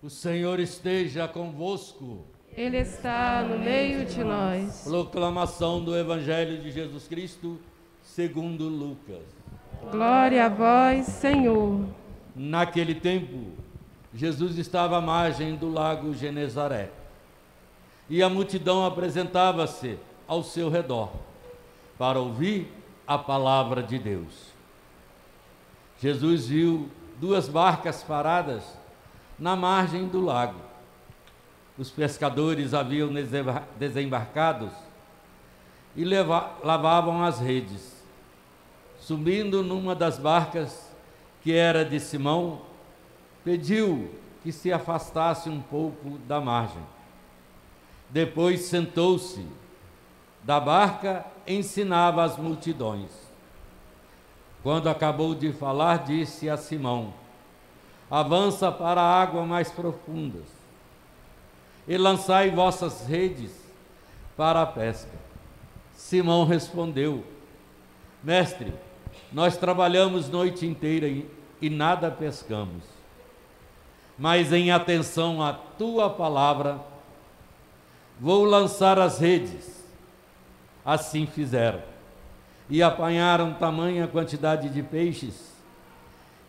O Senhor esteja convosco. Ele está no meio de nós. Proclamação do Evangelho de Jesus Cristo, segundo Lucas. Glória a vós, Senhor. Naquele tempo, Jesus estava à margem do lago Genezaré. E a multidão apresentava-se ao seu redor para ouvir a palavra de Deus. Jesus viu duas barcas paradas na margem do lago. Os pescadores haviam desembarcados e lavavam as redes. Subindo numa das barcas, que era de Simão, pediu que se afastasse um pouco da margem. Depois sentou-se da barca, ensinava as multidões. Quando acabou de falar, disse a Simão: avança para águas mais profundas e lançai vossas redes para a pesca. Simão respondeu: Mestre, nós trabalhamos noite inteira e, e nada pescamos. Mas em atenção à tua palavra, vou lançar as redes. Assim fizeram. E apanharam tamanha quantidade de peixes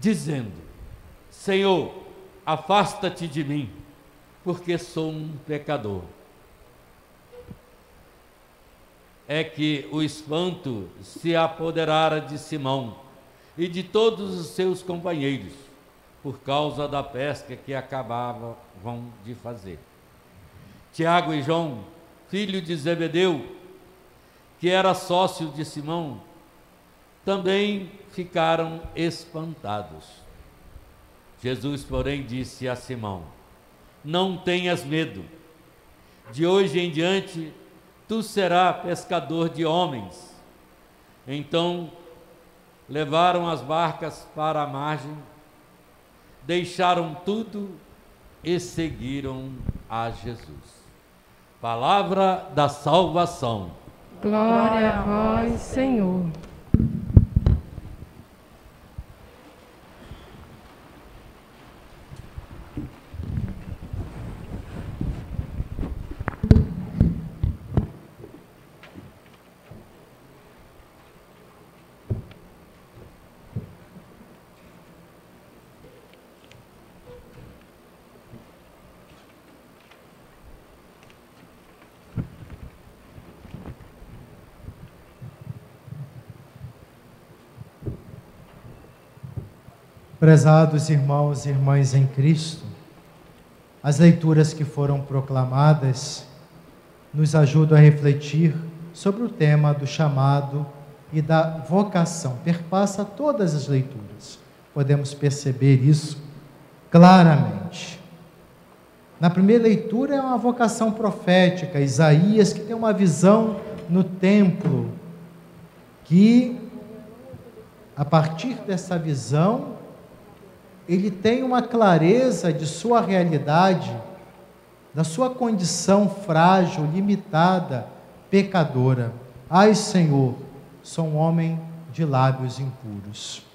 dizendo: Senhor, afasta-te de mim, porque sou um pecador. É que o espanto se apoderara de Simão e de todos os seus companheiros, por causa da pesca que acabavam de fazer. Tiago e João, filho de Zebedeu, que era sócio de Simão, também ficaram espantados. Jesus, porém, disse a Simão: Não tenhas medo, de hoje em diante tu serás pescador de homens. Então levaram as barcas para a margem, deixaram tudo e seguiram a Jesus. Palavra da salvação. Glória a vós, Senhor. Prezados irmãos e irmãs em Cristo, as leituras que foram proclamadas nos ajudam a refletir sobre o tema do chamado e da vocação. Perpassa todas as leituras. Podemos perceber isso claramente. Na primeira leitura é uma vocação profética, Isaías, que tem uma visão no templo, que a partir dessa visão ele tem uma clareza de sua realidade, da sua condição frágil, limitada, pecadora. Ai, Senhor, sou um homem de lábios impuros.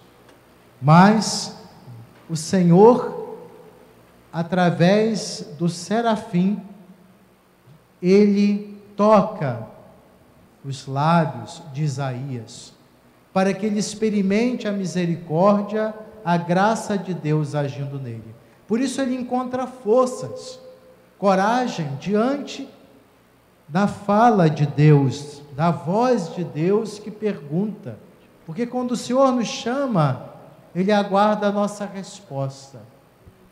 Mas o Senhor, através do serafim, ele toca os lábios de Isaías, para que ele experimente a misericórdia a graça de Deus agindo nele. Por isso ele encontra forças, coragem diante da fala de Deus, da voz de Deus que pergunta. Porque quando o Senhor nos chama, ele aguarda a nossa resposta.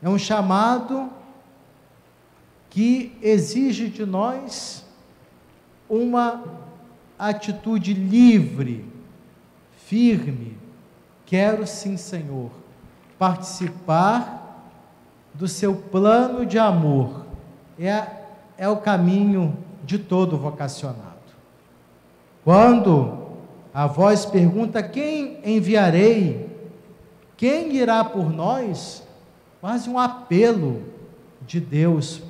É um chamado que exige de nós uma atitude livre, firme. Quero sim, Senhor, participar do seu plano de amor. É, é o caminho de todo vocacionado. Quando a voz pergunta: Quem enviarei? Quem irá por nós? Quase um apelo de Deus,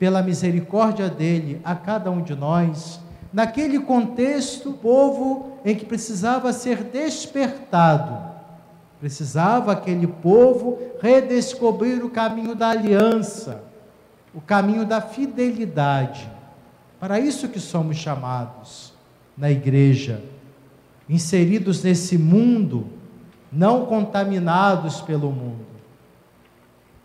pela misericórdia dele a cada um de nós. Naquele contexto, povo em que precisava ser despertado, precisava aquele povo redescobrir o caminho da aliança, o caminho da fidelidade. Para isso que somos chamados na igreja, inseridos nesse mundo, não contaminados pelo mundo.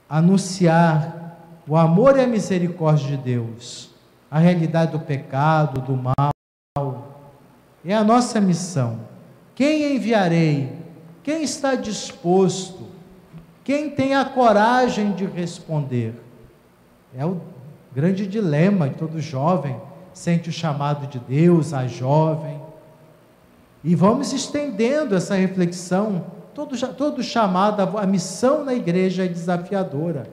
Anunciar o amor e a misericórdia de Deus, a realidade do pecado, do mal. É a nossa missão. Quem enviarei? Quem está disposto? Quem tem a coragem de responder? É o grande dilema de todo jovem sente o chamado de Deus, a jovem. E vamos estendendo essa reflexão. Todo, todo chamado, a missão na igreja é desafiadora.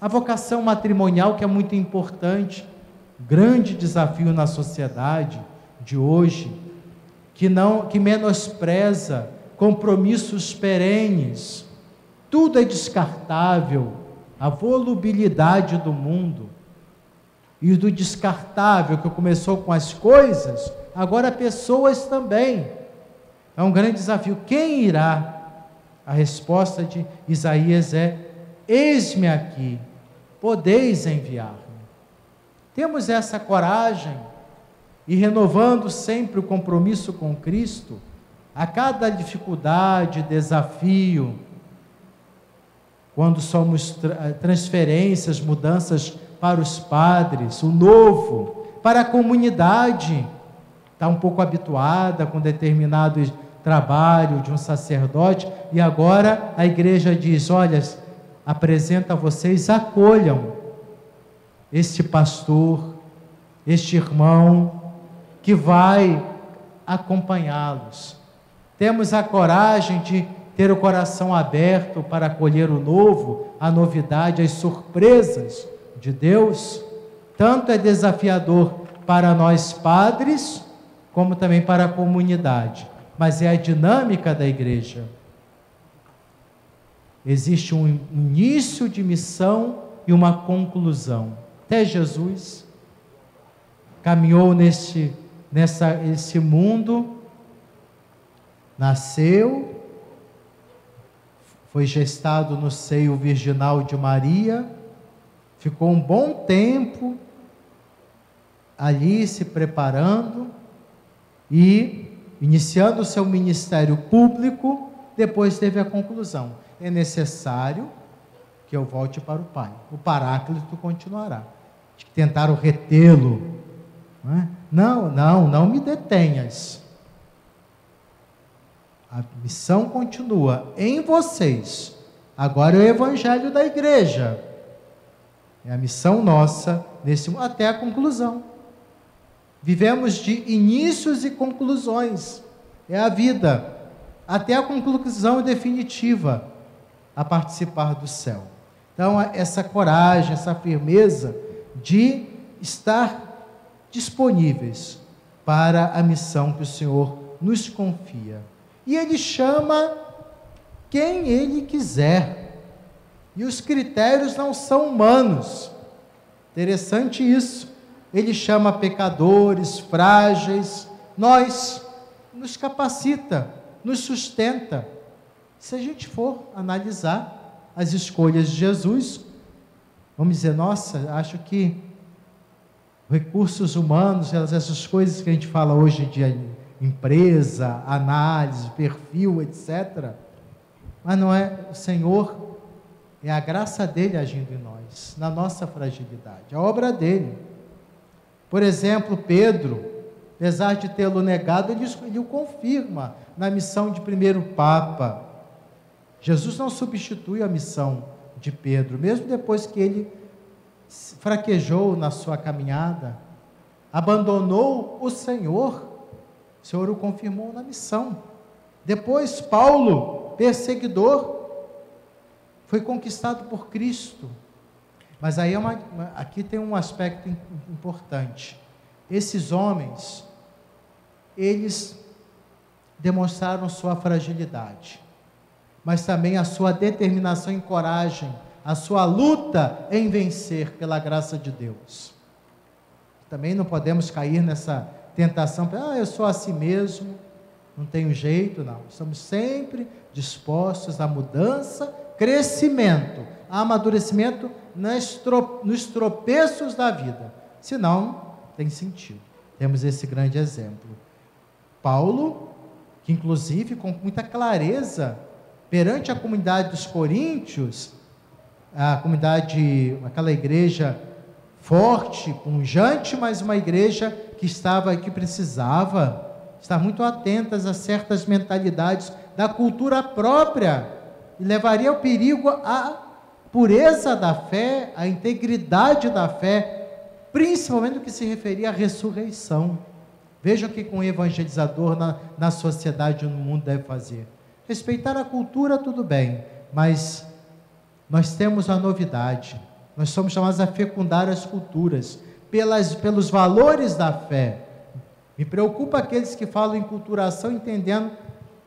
A vocação matrimonial, que é muito importante, grande desafio na sociedade de hoje, que não que menospreza compromissos perenes. Tudo é descartável. A volubilidade do mundo e do descartável que começou com as coisas, agora pessoas também. É um grande desafio. Quem irá? A resposta de Isaías é: Eis-me aqui, podeis enviar-me. Temos essa coragem e renovando sempre o compromisso com Cristo, a cada dificuldade, desafio, quando somos transferências, mudanças para os padres, o novo, para a comunidade, está um pouco habituada com determinado trabalho de um sacerdote, e agora a igreja diz: olha, apresenta a vocês, acolham este pastor, este irmão, que vai acompanhá-los. Temos a coragem de ter o coração aberto para acolher o novo, a novidade, as surpresas de Deus, tanto é desafiador para nós padres, como também para a comunidade, mas é a dinâmica da igreja. Existe um início de missão e uma conclusão. Até Jesus caminhou neste nessa esse mundo, nasceu, foi gestado no seio virginal de Maria, ficou um bom tempo ali se preparando e iniciando o seu ministério público, depois teve a conclusão: é necessário que eu volte para o Pai. O Paráclito continuará. Tentaram retê-lo. Não, é? não, não, não me detenhas. A missão continua em vocês. Agora é o evangelho da igreja. É a missão nossa nesse até a conclusão. Vivemos de inícios e conclusões. É a vida até a conclusão definitiva a participar do céu. Então, essa coragem, essa firmeza de estar disponíveis para a missão que o Senhor nos confia. E Ele chama quem Ele quiser. E os critérios não são humanos. Interessante isso. Ele chama pecadores, frágeis, nós, nos capacita, nos sustenta. Se a gente for analisar as escolhas de Jesus, vamos dizer, nossa, acho que recursos humanos, essas coisas que a gente fala hoje de empresa, análise, perfil, etc. Mas não é o Senhor é a graça dele agindo em nós, na nossa fragilidade, a obra dele. Por exemplo, Pedro, apesar de tê-lo negado, ele, ele o confirma na missão de primeiro Papa. Jesus não substitui a missão de Pedro, mesmo depois que ele fraquejou na sua caminhada, abandonou o Senhor, o Senhor o confirmou na missão. Depois, Paulo, perseguidor, foi conquistado por Cristo. Mas aí é uma, aqui tem um aspecto importante. Esses homens, eles demonstraram sua fragilidade, mas também a sua determinação e coragem, a sua luta em vencer pela graça de Deus. Também não podemos cair nessa tentação, ah, eu sou assim mesmo, não tenho jeito, não. Estamos sempre dispostos à mudança, crescimento, amadurecimento nos tropeços da vida. Senão, tem sentido. Temos esse grande exemplo. Paulo, que inclusive com muita clareza, perante a comunidade dos coríntios, a comunidade, aquela igreja forte, punjante, mas uma igreja que estava que precisava estar muito atentas a certas mentalidades da cultura própria e levaria ao perigo a pureza da fé, a integridade da fé, principalmente no que se referia à ressurreição. Veja o que um evangelizador na, na sociedade no mundo deve fazer. Respeitar a cultura, tudo bem, mas nós temos a novidade. Nós somos chamados a fecundar as culturas pelas, pelos valores da fé. Me preocupa aqueles que falam em culturação entendendo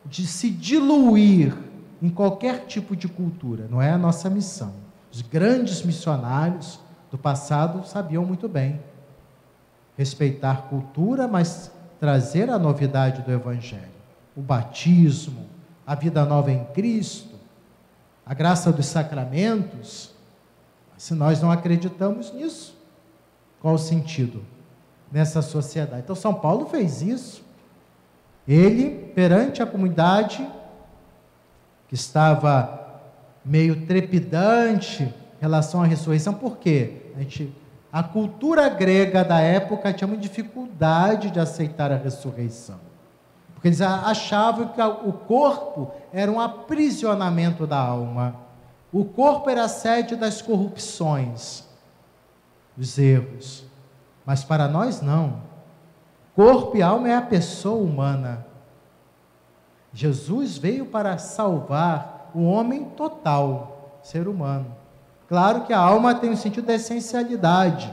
de se diluir em qualquer tipo de cultura. Não é a nossa missão. Os grandes missionários do passado sabiam muito bem respeitar cultura, mas trazer a novidade do Evangelho. O batismo, a vida nova em Cristo, a graça dos sacramentos. Se nós não acreditamos nisso, qual o sentido nessa sociedade? Então, São Paulo fez isso. Ele, perante a comunidade, que estava meio trepidante em relação à ressurreição, por quê? A gente a cultura grega da época tinha muita dificuldade de aceitar a ressurreição. Porque eles achavam que o corpo era um aprisionamento da alma. O corpo era a sede das corrupções, dos erros. Mas para nós não. Corpo e alma é a pessoa humana. Jesus veio para salvar o homem total, ser humano. Claro que a alma tem o sentido da essencialidade.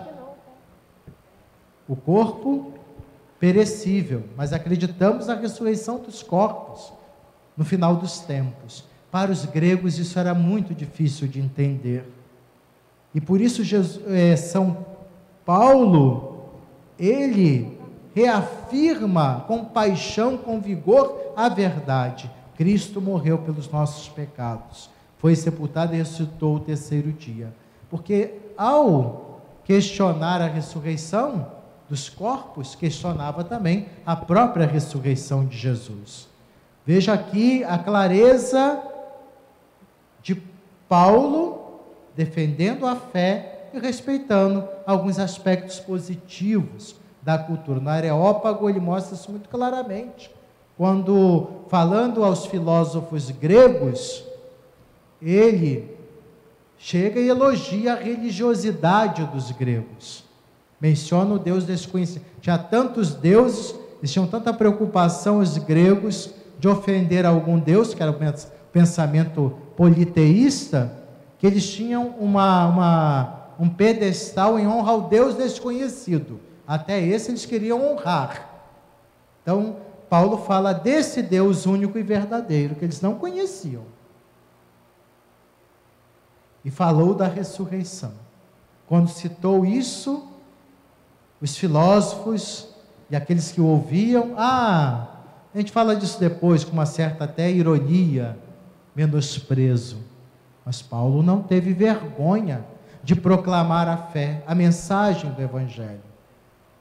O corpo perecível, mas acreditamos na ressurreição dos corpos no final dos tempos. Para os gregos isso era muito difícil de entender. E por isso Jesus, é, São Paulo, ele reafirma com paixão, com vigor, a verdade. Cristo morreu pelos nossos pecados foi sepultado e ressuscitou o terceiro dia. Porque ao questionar a ressurreição dos corpos, questionava também a própria ressurreição de Jesus. Veja aqui a clareza Paulo defendendo a fé e respeitando alguns aspectos positivos da cultura. No Areópago ele mostra isso muito claramente. Quando falando aos filósofos gregos, ele chega e elogia a religiosidade dos gregos. Menciona o Deus desconhecido. Tinha tantos deuses, tinham tanta preocupação, os gregos, de ofender algum Deus, que era o pensamento politeísta, que eles tinham uma, uma, um pedestal em honra ao Deus desconhecido. Até esse eles queriam honrar. Então, Paulo fala desse Deus único e verdadeiro, que eles não conheciam e falou da ressurreição. Quando citou isso, os filósofos e aqueles que o ouviam, ah, a gente fala disso depois com uma certa até ironia, menosprezo. Mas Paulo não teve vergonha de proclamar a fé, a mensagem do Evangelho.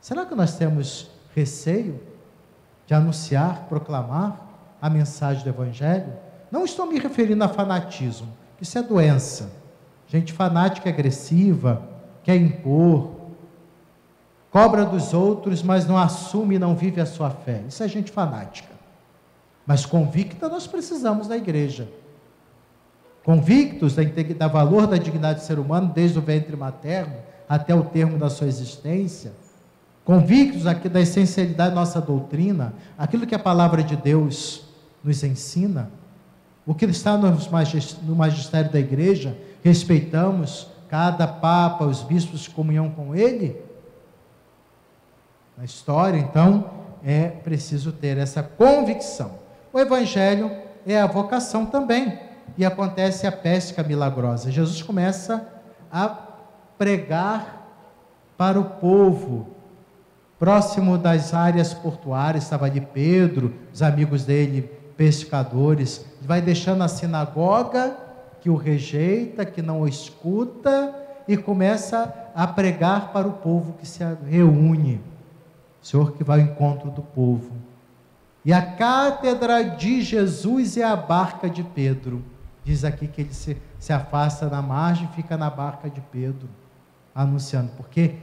Será que nós temos receio de anunciar, proclamar a mensagem do Evangelho? Não estou me referindo a fanatismo, isso é doença gente fanática e agressiva, quer impor, cobra dos outros, mas não assume e não vive a sua fé. Isso é gente fanática. Mas convicta nós precisamos da igreja. Convictos da, da valor da dignidade do ser humano, desde o ventre materno até o termo da sua existência. Convictos aqui da essencialidade da nossa doutrina, aquilo que a palavra de Deus nos ensina. O que está no magistério da igreja, respeitamos cada papa, os bispos comunhão com ele? Na história, então, é preciso ter essa convicção. O evangelho é a vocação também. E acontece a pesca milagrosa. Jesus começa a pregar para o povo. Próximo das áreas portuárias estava ali Pedro, os amigos dele, pescadores. Vai deixando a sinagoga que o rejeita, que não o escuta, e começa a pregar para o povo que se reúne. O Senhor que vai ao encontro do povo. E a cátedra de Jesus é a barca de Pedro. Diz aqui que ele se, se afasta na margem e fica na barca de Pedro, anunciando, porque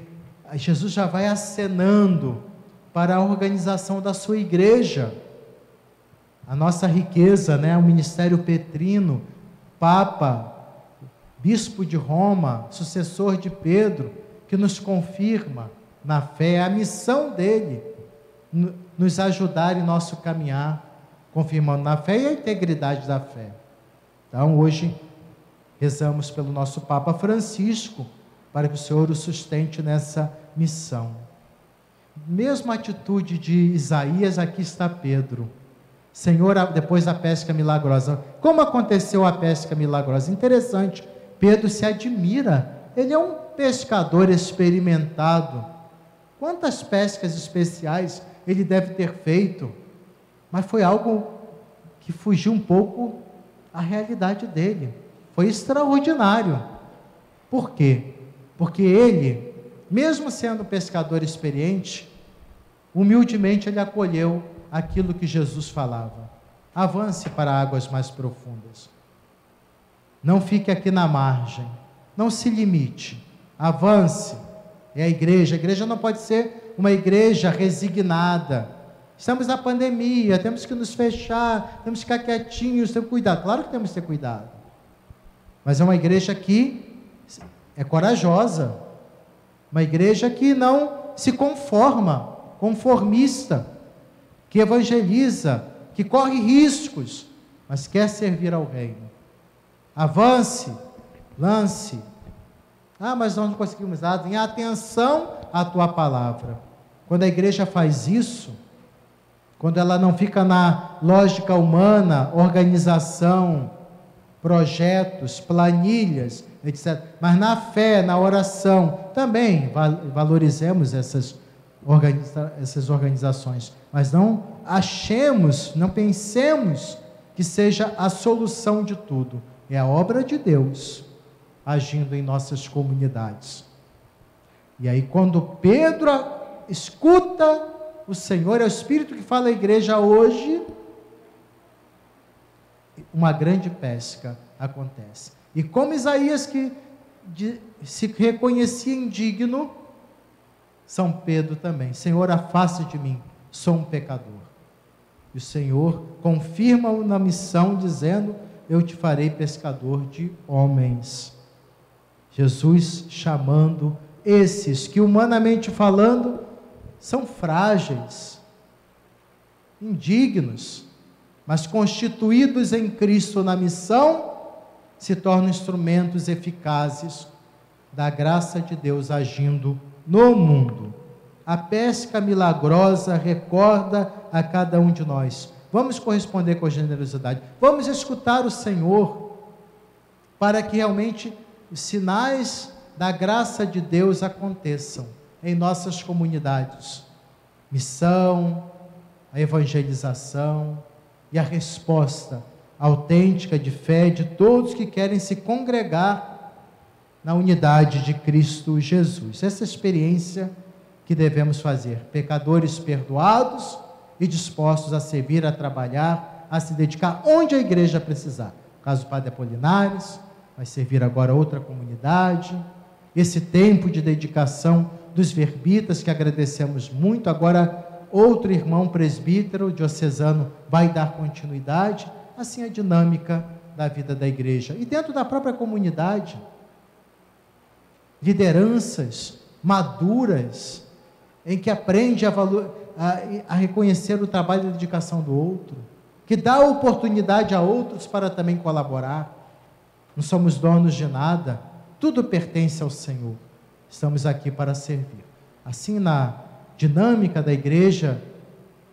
Jesus já vai acenando para a organização da sua igreja. A nossa riqueza, né, o ministério petrino, Papa, Bispo de Roma, sucessor de Pedro, que nos confirma na fé a missão dele, nos ajudar em nosso caminhar, confirmando na fé e a integridade da fé. Então, hoje, rezamos pelo nosso Papa Francisco, para que o Senhor o sustente nessa missão. Mesma atitude de Isaías, aqui está Pedro. Senhor, depois da pesca milagrosa. Como aconteceu a pesca milagrosa? Interessante. Pedro se admira. Ele é um pescador experimentado. Quantas pescas especiais ele deve ter feito? Mas foi algo que fugiu um pouco à realidade dele. Foi extraordinário. Por quê? Porque ele, mesmo sendo pescador experiente, humildemente ele acolheu aquilo que Jesus falava. Avance para águas mais profundas. Não fique aqui na margem. Não se limite. Avance. É a igreja. A igreja não pode ser uma igreja resignada. Estamos na pandemia, temos que nos fechar, temos que ficar quietinhos, temos que cuidar. Claro que temos que ter cuidado. Mas é uma igreja que é corajosa. Uma igreja que não se conforma, conformista que evangeliza, que corre riscos, mas quer servir ao reino. Avance, lance. Ah, mas nós não conseguimos nada. Em atenção à tua palavra. Quando a igreja faz isso, quando ela não fica na lógica humana, organização, projetos, planilhas, etc., mas na fé, na oração, também valorizemos essas, organiza essas organizações mas não achemos, não pensemos que seja a solução de tudo. É a obra de Deus agindo em nossas comunidades. E aí, quando Pedro escuta o Senhor, é o Espírito que fala à igreja hoje, uma grande pesca acontece. E como Isaías que de, se reconhecia indigno, São Pedro também, Senhor, afaste de mim sou um pecador. E o Senhor confirma-o na missão, dizendo: Eu te farei pescador de homens. Jesus chamando esses que, humanamente falando, são frágeis, indignos, mas constituídos em Cristo na missão, se tornam instrumentos eficazes da graça de Deus agindo no mundo a pesca milagrosa recorda a cada um de nós. Vamos corresponder com generosidade. Vamos escutar o Senhor para que realmente os sinais da graça de Deus aconteçam em nossas comunidades. Missão, a evangelização e a resposta autêntica de fé de todos que querem se congregar na unidade de Cristo Jesus. Essa experiência que devemos fazer. Pecadores perdoados e dispostos a servir, a trabalhar, a se dedicar onde a igreja precisar. No caso do Padre Apolinares, vai servir agora outra comunidade. Esse tempo de dedicação dos verbitas, que agradecemos muito. Agora, outro irmão presbítero diocesano vai dar continuidade. Assim a dinâmica da vida da igreja. E dentro da própria comunidade, lideranças maduras, em que aprende a, valor, a, a reconhecer o trabalho e a dedicação do outro, que dá oportunidade a outros para também colaborar. Não somos donos de nada, tudo pertence ao Senhor. Estamos aqui para servir. Assim, na dinâmica da igreja,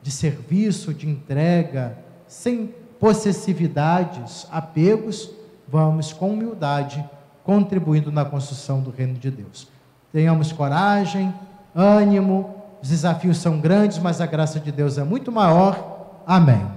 de serviço, de entrega, sem possessividades, apegos, vamos com humildade contribuindo na construção do reino de Deus. Tenhamos coragem, ânimo, os desafios são grandes, mas a graça de Deus é muito maior. Amém.